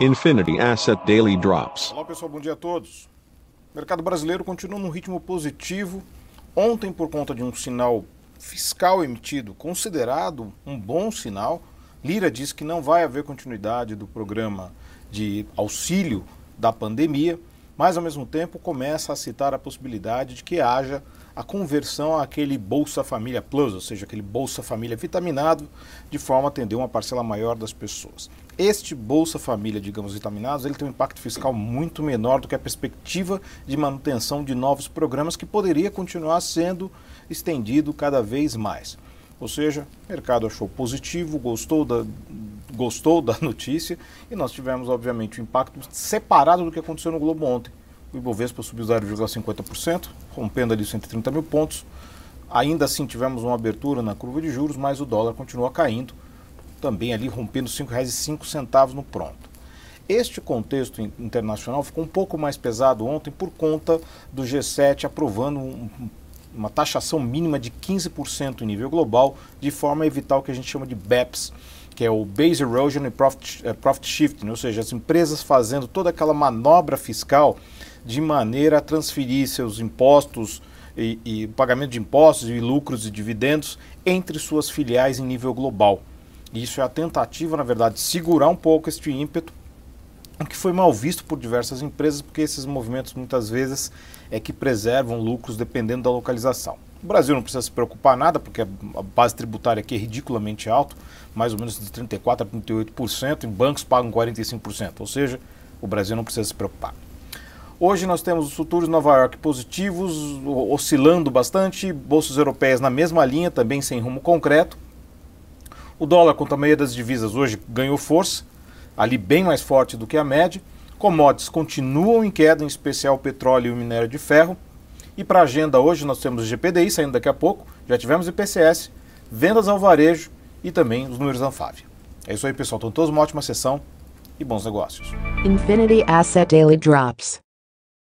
Infinity Asset Daily Drops. Olá pessoal, bom dia a todos. O mercado brasileiro continua num ritmo positivo. Ontem, por conta de um sinal fiscal emitido, considerado um bom sinal, Lira diz que não vai haver continuidade do programa de auxílio da pandemia, mas ao mesmo tempo começa a citar a possibilidade de que haja a conversão àquele Bolsa Família Plus, ou seja, aquele Bolsa Família vitaminado, de forma a atender uma parcela maior das pessoas. Este Bolsa Família, digamos, vitaminados, ele tem um impacto fiscal muito menor do que a perspectiva de manutenção de novos programas que poderia continuar sendo estendido cada vez mais. Ou seja, o mercado achou positivo, gostou da, gostou da notícia e nós tivemos, obviamente, o um impacto separado do que aconteceu no Globo ontem. O Ibovespa subiu 0,50%, rompendo ali 130 mil pontos. Ainda assim tivemos uma abertura na curva de juros, mas o dólar continua caindo, também ali rompendo R$ 5,05 no pronto. Este contexto internacional ficou um pouco mais pesado ontem por conta do G7 aprovando um, uma taxação mínima de 15% em nível global, de forma a evitar o que a gente chama de BEPS, que é o Base Erosion and Profit, uh, Profit Shifting, ou seja, as empresas fazendo toda aquela manobra fiscal de maneira a transferir seus impostos e, e pagamento de impostos e lucros e dividendos entre suas filiais em nível global. Isso é a tentativa, na verdade, de segurar um pouco este ímpeto, o que foi mal visto por diversas empresas, porque esses movimentos muitas vezes é que preservam lucros dependendo da localização. O Brasil não precisa se preocupar nada, porque a base tributária aqui é ridiculamente alta, mais ou menos de 34% a 38%, e bancos pagam 45%, ou seja, o Brasil não precisa se preocupar. Hoje nós temos os futuros Nova York positivos, oscilando bastante, bolsas europeias na mesma linha, também sem rumo concreto. O dólar contra a maioria das divisas hoje ganhou força, ali bem mais forte do que a média. Commodities continuam em queda, em especial o petróleo e o minério de ferro. E para a agenda hoje nós temos o GPDI saindo daqui a pouco, já tivemos IPCS, vendas ao varejo e também os números da Anfávia. É isso aí, pessoal. Então, todos uma ótima sessão e bons negócios. Infinity Asset Daily Drops.